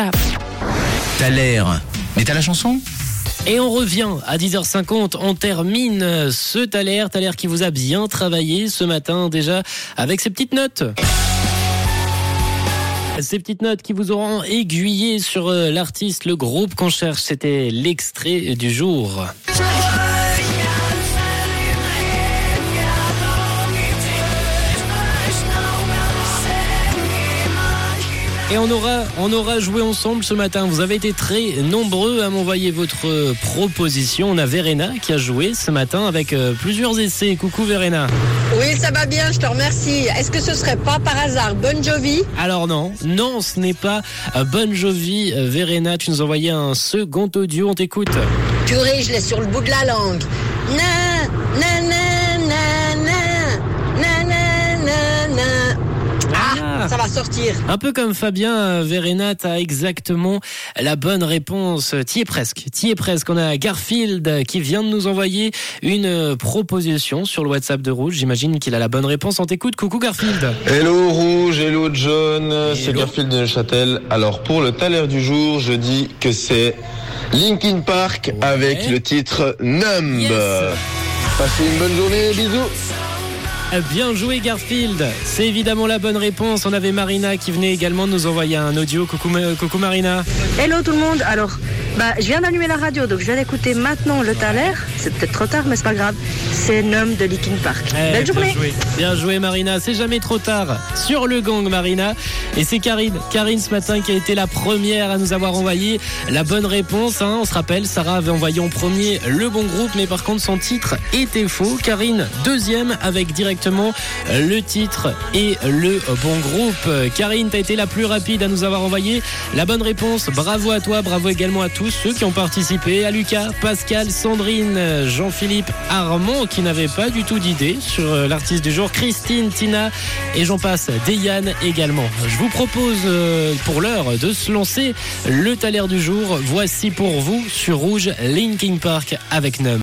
Ciao. T'as l'air. Mais t'as la chanson? Et on revient à 10h50, on termine ce Thaler, Thaler qui vous a bien travaillé ce matin déjà avec ses petites notes. Ces petites notes qui vous auront aiguillé sur euh, l'artiste, le groupe qu'on cherche, c'était l'extrait du jour. Et on aura, on aura joué ensemble ce matin. Vous avez été très nombreux à m'envoyer votre proposition. On a Verena qui a joué ce matin avec euh, plusieurs essais. Coucou Verena. Oui, ça va bien, je te remercie. Est-ce que ce serait pas par hasard Bon Jovi? Alors non, non, ce n'est pas euh, Bon Jovi. Euh, Verena, tu nous envoyé un second audio. On t'écoute. Purée, je l'ai sur le bout de la langue. Na, na, na, ça va sortir. Un peu comme Fabien, euh, Verena, t'as exactement la bonne réponse. T'y es presque, t'y es presque. On a Garfield qui vient de nous envoyer une euh, proposition sur le WhatsApp de Rouge. J'imagine qu'il a la bonne réponse. On t'écoute. Coucou Garfield. Hello Rouge, hello John, c'est. Garfield de Neuchâtel. Alors pour le taler du jour, je dis que c'est Linkin Park avec le titre Numb. Yes. Passez une bonne journée, bisous. Bien joué Garfield. C'est évidemment la bonne réponse. On avait Marina qui venait également nous envoyer un audio. Coucou, Ma- coucou Marina. Hello tout le monde. Alors, bah, je viens d'allumer la radio, donc je viens d'écouter maintenant le Thaler. C'est peut-être trop tard, mais c'est pas grave. C'est Nom de Linkin Park. Eh, Belle journée. Bien joué. Bien joué Marina, c'est jamais trop tard sur le gang Marina. Et c'est Karine, Karine ce matin qui a été la première à nous avoir envoyé la bonne réponse. hein. On se rappelle, Sarah avait envoyé en premier le bon groupe, mais par contre son titre était faux. Karine, deuxième avec directement le titre et le bon groupe. Karine, t'as été la plus rapide à nous avoir envoyé la bonne réponse. Bravo à toi, bravo également à tous ceux qui ont participé, à Lucas, Pascal, Sandrine, Jean-Philippe, Armand qui n'avait pas du tout d'idée sur euh, l'artiste du jour, Christine, Tina et j'en passe, Deyane également. Je vous propose euh, pour l'heure de se lancer le taler du jour. Voici pour vous sur Rouge Linking Park avec Num.